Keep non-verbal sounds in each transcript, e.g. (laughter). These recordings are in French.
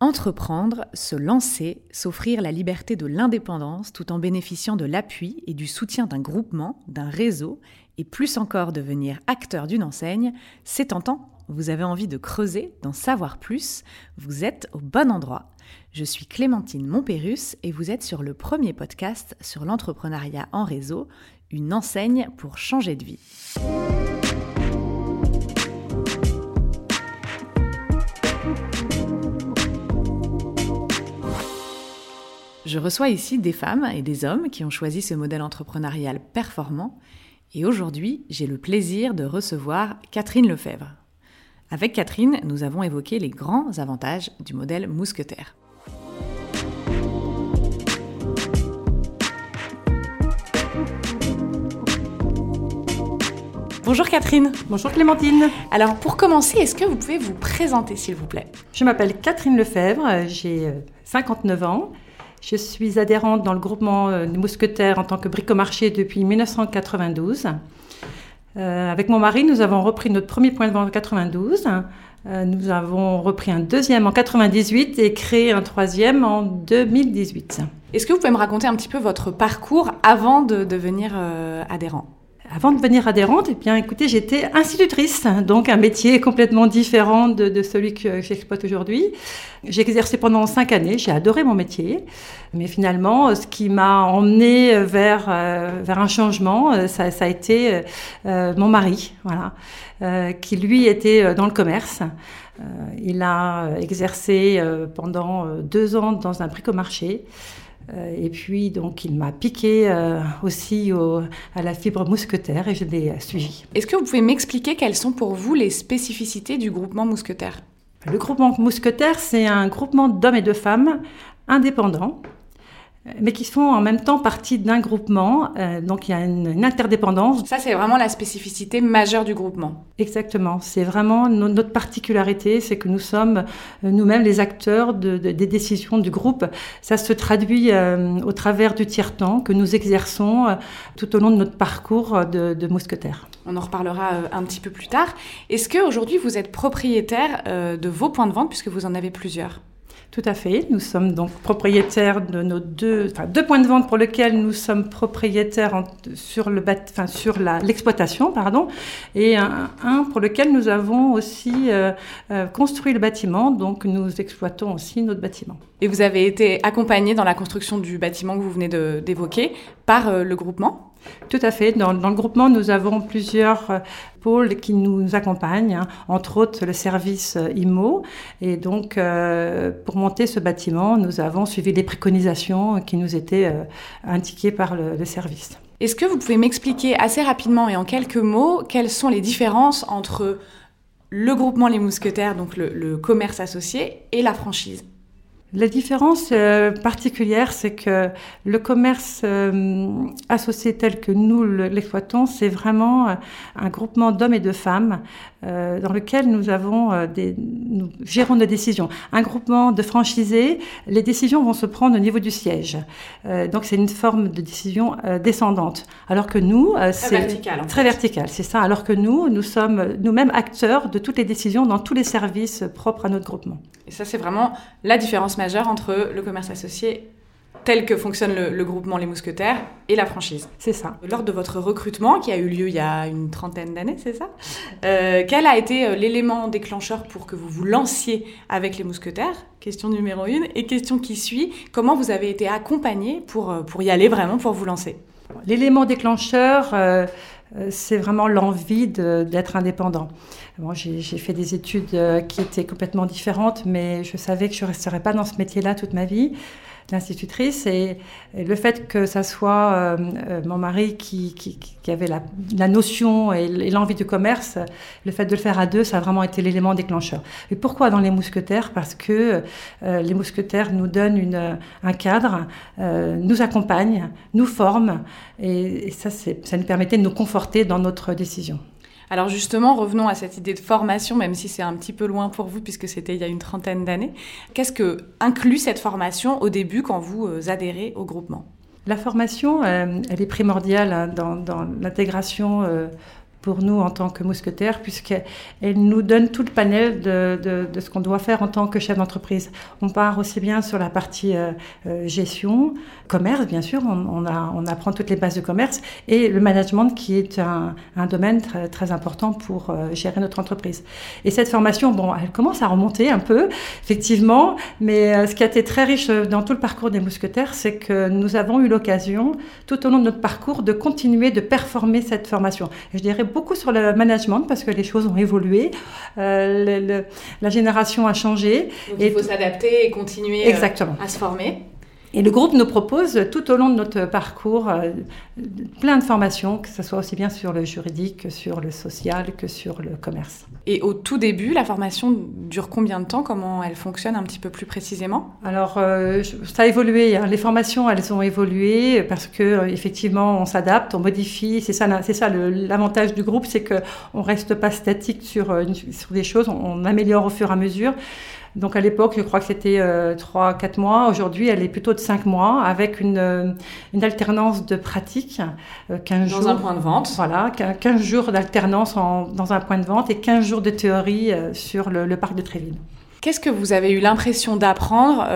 Entreprendre, se lancer, s'offrir la liberté de l'indépendance tout en bénéficiant de l'appui et du soutien d'un groupement, d'un réseau, et plus encore devenir acteur d'une enseigne, c'est tentant. Vous avez envie de creuser, d'en savoir plus, vous êtes au bon endroit. Je suis Clémentine Montpérus et vous êtes sur le premier podcast sur l'entrepreneuriat en réseau, une enseigne pour changer de vie. Je reçois ici des femmes et des hommes qui ont choisi ce modèle entrepreneurial performant et aujourd'hui j'ai le plaisir de recevoir Catherine Lefebvre. Avec Catherine, nous avons évoqué les grands avantages du modèle mousquetaire. Bonjour Catherine. Bonjour Clémentine. Alors pour commencer, est-ce que vous pouvez vous présenter s'il vous plaît? Je m'appelle Catherine Lefebvre, j'ai 59 ans. Je suis adhérente dans le groupement euh, des mousquetaires en tant que bricomarché depuis 1992. Euh, avec mon mari, nous avons repris notre premier point de vente en 92. Euh, nous avons repris un deuxième en 98 et créé un troisième en 2018. Est-ce que vous pouvez me raconter un petit peu votre parcours avant de devenir adhérent? Avant de devenir adhérente, eh bien, écoutez, j'étais institutrice, donc un métier (laughs) complètement différent de, celui que j'exploite aujourd'hui. J'ai exercé pendant cinq années, j'ai adoré mon métier, mais finalement, ce qui m'a emmené vers, euh, vers un changement, euh, ça, a été euh, mon mari, voilà, qui lui était dans le commerce. il a exercé pendant deux ans dans un bricomarché. Euh, et puis, donc, il m'a piqué euh, aussi à la fibre mousquetaire et je l'ai suivi. Est-ce que vous pouvez m'expliquer quelles sont pour vous les spécificités du groupement mousquetaire? Le groupement mousquetaire, c'est un groupement d'hommes et de femmes indépendants mais qui font en même temps partie d'un groupement. Euh, donc il y a une, interdépendance. Ça, c'est vraiment la spécificité majeure du groupement. Exactement. C'est vraiment notre particularité, c'est que nous sommes euh, nous-mêmes les acteurs des décisions du groupe. Ça se traduit euh, au travers du tiers-temps que nous exerçons tout au long de notre parcours de, de mousquetaire. On en reparlera un petit peu plus tard. Est-ce qu'aujourd'hui, vous êtes propriétaire de vos points de vente, puisque vous en avez plusieurs? Tout à fait. Nous sommes donc propriétaires de nos deux, points de vente pour lesquels nous sommes propriétaires sur le sur l'exploitation, pardon, et un, pour lequel nous avons aussi euh, euh, construit le bâtiment. Donc nous exploitons aussi notre bâtiment. Et vous avez été accompagné dans la construction du bâtiment que vous venez d'évoquer par euh, le groupement? Tout à fait. Dans, le groupement, nous avons plusieurs euh, pôles qui nous accompagnent, hein. entre autres le service euh, IMO. Et donc, euh, pour monter ce bâtiment, nous avons suivi les préconisations qui nous étaient indiquées par le, service. Est-ce que vous pouvez m'expliquer assez rapidement et en quelques mots quelles sont les différences entre le groupement Les Mousquetaires, donc le commerce associé, et la franchise? La différence euh, particulière, c'est que le commerce euh, associé tel que nous l'exploitons, c'est vraiment euh, un groupement d'hommes et de femmes dans lequel nous avons des, nous gérons nos décisions. Un groupement de franchisés, les décisions vont se prendre au niveau du siège. donc c'est une forme de décision descendante. Alors que nous, c'est très vertical, c'est ça. Alors que nous, nous sommes nous-mêmes acteurs de toutes les décisions dans tous les services propres à notre groupement. Et ça, c'est vraiment la différence majeur entre le commerce associé tel que fonctionne le, groupement Les Mousquetaires et la franchise. C'est ça. Lors de votre recrutement, qui a eu lieu il y a une trentaine d'années, c'est ça euh, Quel a été euh, l'élément déclencheur pour que vous vous lanciez avec Les Mousquetaires? Question numéro une. Et question qui suit, comment vous avez été accompagné pour, euh, pour y aller vraiment, pour vous lancer? L'élément déclencheur, c'est vraiment l'envie d'être indépendant. Bon, j'ai fait des études qui étaient complètement différentes, mais je savais que je ne resterais pas dans ce métier-là toute ma vie d'institutrice. Et, le fait que ça soit euh, euh, mon mari qui, qui, qui avait la, la, notion et l'envie du commerce, le fait de le faire à deux, ça a vraiment été l'élément déclencheur. Et pourquoi dans les mousquetaires? Parce que les mousquetaires nous donnent une, un cadre, nous accompagnent, nous forment, et, et ça, ça nous permettait de nous conforter dans notre décision. Alors justement, revenons à cette idée de formation, même si c'est un petit peu loin pour vous puisque c'était il y a une trentaine d'années. Qu'est-ce que inclut cette formation au début quand vous euh, adhérez au groupement? La formation, euh, elle est primordiale hein, dans, l'intégration euh, pour nous en tant que mousquetaires, puisqu'elle nous donne tout le panel de, de, ce qu'on doit faire en tant que chef d'entreprise. On part aussi bien sur la partie euh, euh, gestion, commerce, bien sûr, on, on, apprend toutes les bases de commerce, et le management qui est un, un domaine très, très, important pour euh, gérer notre entreprise. Et cette formation, bon, elle commence à remonter un peu, effectivement, mais ce qui a été très riche dans tout le parcours des mousquetaires, c'est que nous avons eu l'occasion, tout au long de notre parcours, de continuer de performer cette formation. je dirais beaucoup sur le management parce que les choses ont évolué, euh, la génération a changé. Donc et il faut s'adapter et continuer euh, Exactement. à se former. Et le groupe nous propose tout au long de notre parcours euh, plein de formations, que ce soit aussi bien sur le juridique que sur le social que sur le commerce. Et au tout début, la formation dure combien de temps? Comment elle fonctionne un petit peu plus précisément? Alors, euh, ça a évolué. Hein. Les formations, elles ont évolué parce que euh, effectivement, on s'adapte, on modifie. C'est ça, c'est ça l'avantage du groupe, c'est que on reste pas statique sur, sur des choses, on améliore au fur et à mesure. Donc à l'époque, je crois que c'était euh, 3-4 mois. Aujourd'hui, elle est plutôt de 5 mois avec une, euh, une alternance de pratique. 15 euh, dans jours, un point de vente. Voilà, 15 jours d'alternance dans un point de vente et 15 jours de théorie euh, sur le, parc de Tréville. Qu'est-ce que vous avez eu l'impression d'apprendre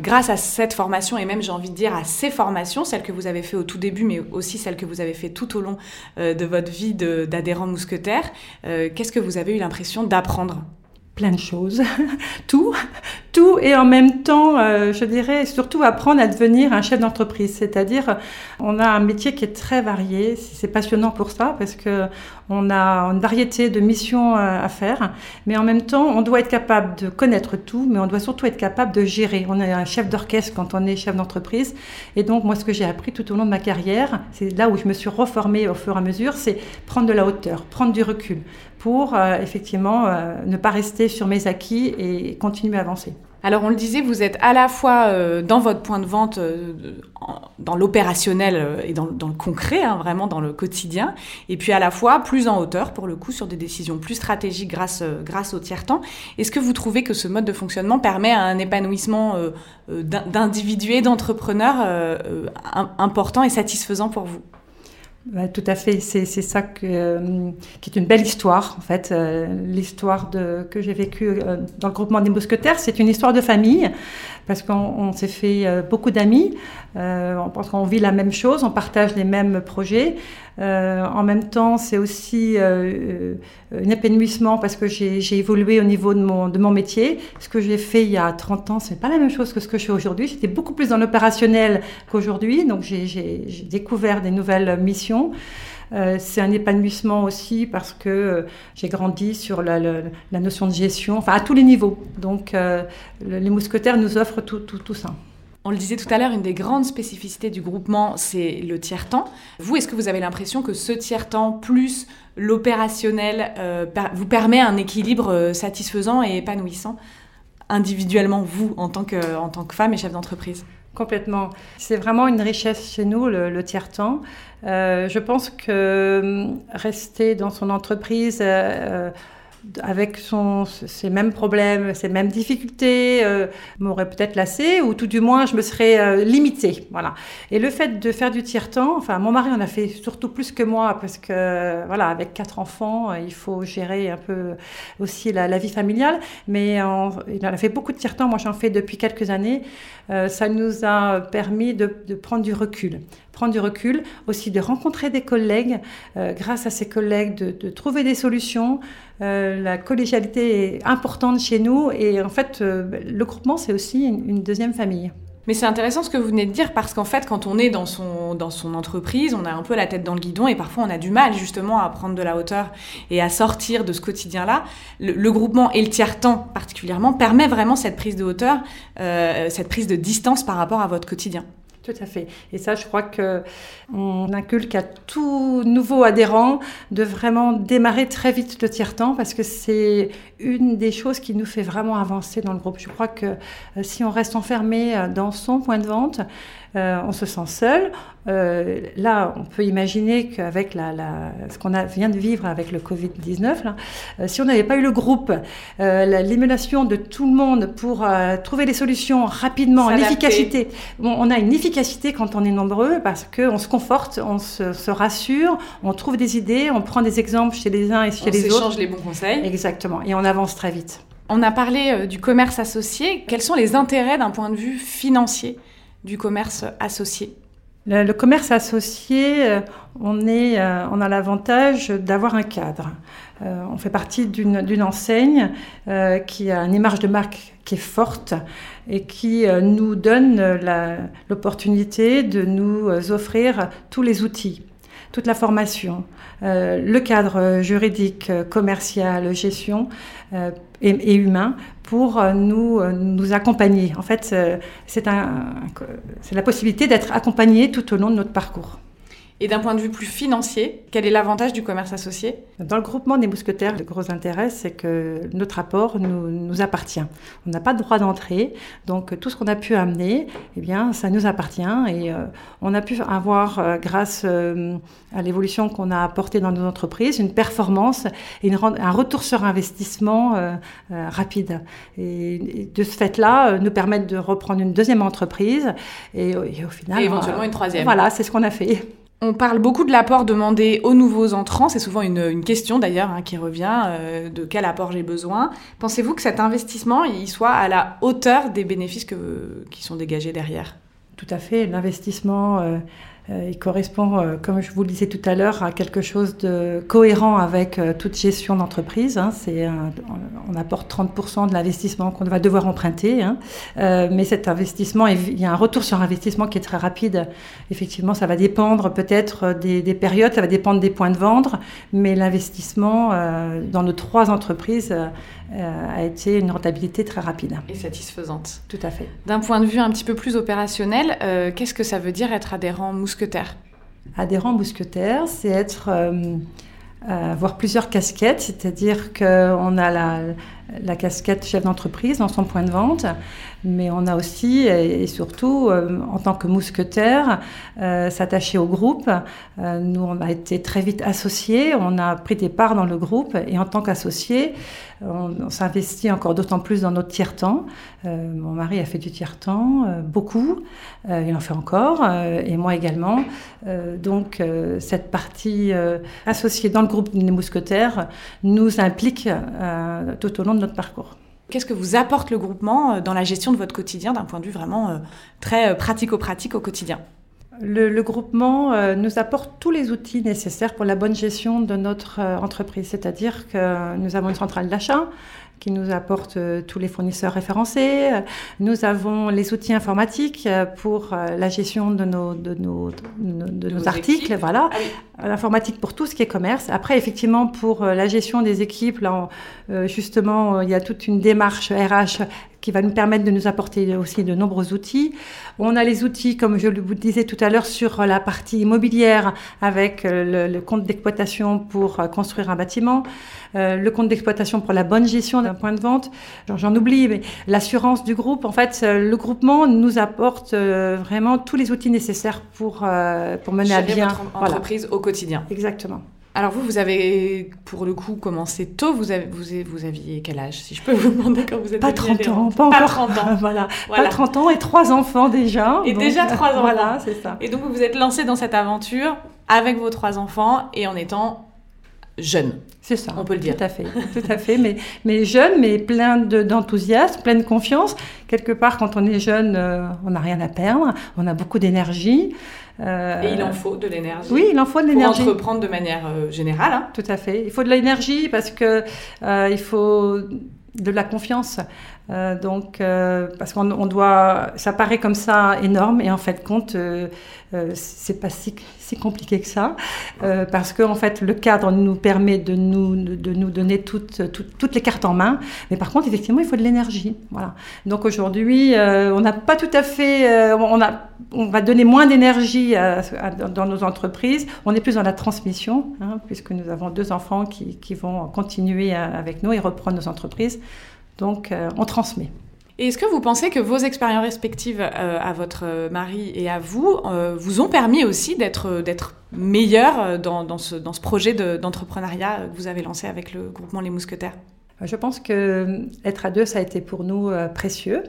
grâce à cette formation et même j'ai envie de dire à ces formations, celles que vous avez fait au tout début mais aussi celles que vous avez fait tout au long de votre vie d'adhérent mousquetaire Qu'est-ce que vous avez eu l'impression d'apprendre? Plein de choses, (laughs) tout, tout, et en même temps, euh, je dirais surtout apprendre à devenir un chef d'entreprise. C'est-à-dire, on a un métier qui est très varié. C'est passionnant pour ça parce que on a une variété de missions euh, à faire, mais en même temps, on doit être capable de connaître tout, mais on doit surtout être capable de gérer. On est un chef d'orchestre quand on est chef d'entreprise, et donc moi, ce que j'ai appris tout au long de ma carrière, c'est là où je me suis reformée au fur et à mesure, c'est prendre de la hauteur, prendre du recul pour euh, effectivement euh, ne pas rester sur mes acquis et continuer à avancer. Alors on le disait, vous êtes à la fois euh, dans votre point de vente, dans l'opérationnel et dans, le concret, hein, vraiment dans le quotidien, et puis à la fois plus en hauteur, pour le coup, sur des décisions plus stratégiques grâce, au tiers-temps. Est-ce que vous trouvez que ce mode de fonctionnement permet un épanouissement d'individus et d'entrepreneurs important et satisfaisant pour vous? Tout à fait, c'est ça euh, qui est une belle histoire en fait. Euh, l'histoire que j'ai vécue euh, dans le groupement des mousquetaires, c'est une histoire de famille parce qu'on s'est fait beaucoup d'amis. on qu'on vit la même chose, on partage les mêmes projets. Euh, en même temps, c'est aussi euh, euh, un épanouissement parce que j'ai évolué au niveau de mon, de mon métier. Ce que j'ai fait il y a 30 ans, ce n'est pas la même chose que ce que je fais aujourd'hui. J'étais beaucoup plus dans l'opérationnel qu'aujourd'hui, donc j'ai découvert des nouvelles missions. C'est un épanouissement aussi parce que j'ai grandi sur la, notion de gestion, enfin à tous les niveaux. Donc les mousquetaires nous offrent tout, tout, tout ça. On le disait tout à l'heure, une des grandes spécificités du groupement, c'est le tiers-temps. Vous, est-ce que vous avez l'impression que ce tiers-temps plus l'opérationnel euh, vous permet un équilibre euh, satisfaisant et épanouissant individuellement, vous, en tant que, en tant que femme et chef d'entreprise? Complètement. C'est vraiment une richesse chez nous, le, tiers-temps. Euh, je pense que hum, rester dans son entreprise avec ses mêmes problèmes, ses mêmes difficultés, euh, m'aurait peut-être lassé, ou tout du moins je me serais euh, limitée. Voilà. Et le fait de faire du tiers-temps, enfin mon mari en a fait surtout plus que moi, parce que voilà, avec quatre enfants, euh, il faut gérer un peu aussi la, vie familiale, mais il en a fait beaucoup de tiers-temps, moi j'en fais depuis quelques années. Euh, ça nous a permis de, prendre du recul prendre du recul, aussi de rencontrer des collègues, grâce à ces collègues, de trouver des solutions. Euh, la collégialité est importante chez nous et en fait, euh, le groupement, c'est aussi une, deuxième famille. Mais c'est intéressant ce que vous venez de dire parce qu'en fait, quand on est dans son, dans son entreprise, on a un peu la tête dans le guidon et parfois on a du mal justement à prendre de la hauteur et à sortir de ce quotidien-là. Le, le, groupement et le tiers-temps particulièrement permet vraiment cette prise de hauteur, euh, cette prise de distance par rapport à votre quotidien. Tout à fait. Et ça, je crois que on inculque à tout nouveau adhérent de vraiment démarrer très vite le tiers-temps parce que c'est une des choses qui nous fait vraiment avancer dans le groupe. Je crois que euh, si on reste enfermé euh, dans son point de vente, euh, on se sent seul. Euh, là, on peut imaginer qu'avec la, la, ce qu'on vient de vivre avec le Covid-19, euh, si on n'avait pas eu le groupe, l'émulation de tout le monde pour trouver des solutions rapidement, l'efficacité, bon, on a une efficacité quand on est nombreux parce qu'on se conforte, on se, rassure, on trouve des idées, on prend des exemples chez les uns et chez les autres. On s'échange les bons conseils. Exactement, et on avance très vite. On a parlé du commerce associé. Quels sont les intérêts d'un point de vue financier? Du commerce associé le, commerce associé, euh, euh, on a l'avantage d'avoir un cadre. on fait partie d'une enseigne qui a une image de marque qui est forte et qui nous donne l'opportunité de nous offrir tous les outils, toute la formation, le cadre juridique, commercial, gestion et, humain pour euh, nous, euh, nous accompagner. En fait, euh, c'est la possibilité d'être accompagné tout au long de notre parcours. Et d'un point de vue plus financier, quel est l'avantage du commerce associé? Dans le groupement des mousquetaires, le gros intérêt, c'est que notre apport nous, nous appartient. On n'a pas de droit d'entrée, donc tout ce qu'on a pu amener, eh bien, ça nous appartient. Et euh, on a pu avoir, euh, grâce euh, à l'évolution qu'on a apportée dans nos entreprises, une performance et une, un retour sur investissement rapide. Et, de ce fait-là, nous permettre de reprendre une deuxième entreprise et, et au final... Et éventuellement une troisième. Voilà, c'est ce qu'on a fait. On parle beaucoup de l'apport demandé aux nouveaux entrants. C'est souvent une, question d'ailleurs hein, qui revient euh, de quel apport j'ai besoin. Pensez-vous que cet investissement il soit à la hauteur des bénéfices qui sont dégagés derrière? Tout à fait. L'investissement euh, il correspond, euh, comme je vous le disais tout à l'heure, à quelque chose de cohérent avec euh, toute gestion d'entreprise. Hein. On apporte 30% de l'investissement qu'on va devoir emprunter, hein. mais cet investissement, il y a un retour sur investissement qui est très rapide. Effectivement, ça va dépendre peut-être des, des, périodes, ça va dépendre des points de vente, mais l'investissement dans nos trois entreprises a été une rentabilité très rapide. Et satisfaisante. Tout à fait. D'un point de vue un petit peu plus opérationnel, qu'est-ce que ça veut dire être adhérent Mousquetaire mousquetaire Adhérent mousquetaire, c'est être euh, euh, avoir plusieurs casquettes, c'est-à-dire qu'on a la, casquette chef d'entreprise dans son point de vente, mais on a aussi et surtout euh, en tant que mousquetaire s'attacher au groupe. Nous, on a été très vite associés, on a pris des parts dans le groupe et en tant qu'associé, on, s'investit encore d'autant plus dans notre tiers-temps. mon mari a fait du tiers-temps, beaucoup, il en fait encore, et moi également. donc cette partie associée dans le groupe des mousquetaires nous implique tout au long de notre parcours. Qu'est-ce que vous apporte le groupement euh, dans la gestion de votre quotidien d'un point de vue vraiment euh, très euh, pratico-pratique au quotidien? Le, groupement nous apporte tous les outils nécessaires pour la bonne gestion de notre entreprise, c'est-à-dire que nous avons une centrale d'achat, qui nous apporte euh, tous les fournisseurs référencés. Nous avons les outils informatiques euh, pour euh, la gestion de nos, de nos, de, nos, articles, voilà. L'informatique pour tout ce qui est commerce. Après, effectivement, pour la gestion des équipes, là, justement, il y a toute une démarche RH qui va nous permettre de nous apporter aussi de nombreux outils. On a les outils, comme je vous disais tout à l'heure, sur la partie immobilière avec le, compte d'exploitation pour construire un bâtiment, le compte d'exploitation pour la bonne gestion d'un point de vente. J'en oublie, mais l'assurance du groupe, en fait, le groupement nous apporte euh, vraiment tous les outils nécessaires pour, euh, pour mener à bien votre entreprise au quotidien. Exactement. Alors vous, vous avez pour le coup commencé tôt. Vous, avez, vous, vous aviez quel âge, si je peux vous demander quand vous êtes Pas 30 ans, pas encore. 30 ans. (laughs) voilà. Pas 30 ans et trois enfants déjà. Et déjà trois enfants. Voilà, c'est ça. Et donc vous vous êtes lancé dans cette aventure avec vos trois enfants et en étant jeune. C'est ça. On peut le dire. Tout à fait. Tout à fait. Mais, mais jeune, mais plein d'enthousiasme, plein de confiance. Quelque part, quand on est jeune, euh, on n'a rien à perdre. On a beaucoup d'énergie. Euh, Et il en faut de l'énergie. Oui, il en faut de l'énergie. Pour entreprendre de manière euh, générale. Hein. Tout à fait. Il faut de l'énergie parce que il faut de la confiance. Euh, donc, euh, parce qu'on doit, ça paraît comme ça énorme, et en fait, compte, euh, c'est pas si, compliqué que ça, parce que en fait, le cadre nous permet de nous, de nous donner toutes, toutes, les cartes en main, mais par contre, effectivement, il faut de l'énergie. Voilà. Donc aujourd'hui, on n'a pas tout à fait, on a, on va donner moins d'énergie dans nos entreprises. On est plus dans la transmission, hein, puisque nous avons deux enfants qui vont continuer avec nous et reprendre nos entreprises. Donc, euh, on transmet. Et est-ce que vous pensez que vos expériences respectives euh, à votre mari et à vous euh, vous ont permis aussi d'être d'être meilleur dans, dans, ce, dans ce projet d'entrepreneuriat que vous avez lancé avec le groupement Les Mousquetaires? Je pense que être à deux, ça a été pour nous précieux.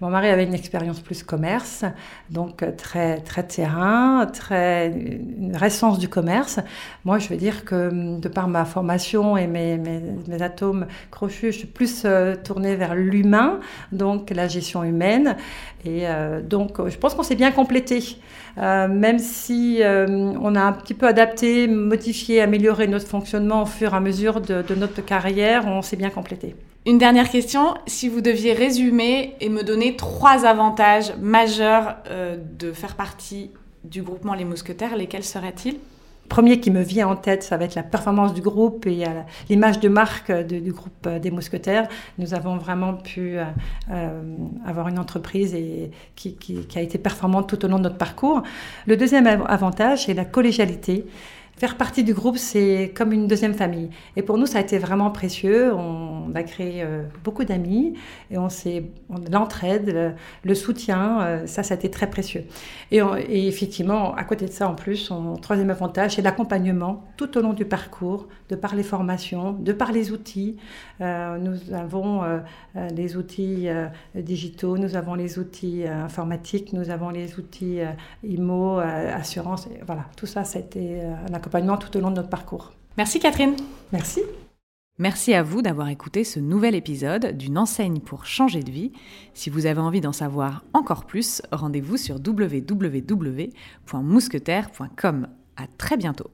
Mon mari avait une expérience plus commerce, donc euh, très, très terrain, très, une récence du commerce. Moi, je veux dire que hum, de par ma formation et mes, mes, atomes crochus, je suis plus euh, tournée vers l'humain, donc la gestion humaine. Et euh, donc, je pense qu'on s'est bien complété. même si on a un petit peu adapté, modifié, amélioré notre fonctionnement au fur et à mesure de, de notre carrière, on s'est bien complété. Une dernière question, si vous deviez résumer et me donner trois avantages majeurs euh, de faire partie du groupement Les Mousquetaires, lesquels seraient-ils? Premier qui me vient en tête, ça va être la performance du groupe et l'image de marque du groupe des Mousquetaires. Nous avons vraiment pu euh, avoir une entreprise qui, qui, a été performante tout au long de notre parcours. Le deuxième avantage, c'est la collégialité. Faire partie du groupe, c'est comme une deuxième famille. Et pour nous, ça a été vraiment précieux. On a créé euh, beaucoup d'amis et on s'est l'entraide, le, soutien, euh, ça, ça a été très précieux. Et, effectivement, à côté de ça, en plus, son troisième avantage, c'est l'accompagnement tout au long du parcours, de par les formations, de par les outils. Euh, nous avons les outils digitaux, nous avons les outils informatiques, nous avons les outils IMO, assurance. voilà, tout ça, c'était un accompagnement tout au long de notre parcours. Merci Catherine. Merci. Merci à vous d'avoir écouté ce nouvel épisode d'une enseigne pour changer de vie. Si vous avez envie d'en savoir encore plus, rendez-vous sur www.mousquetaire.com. À très bientôt.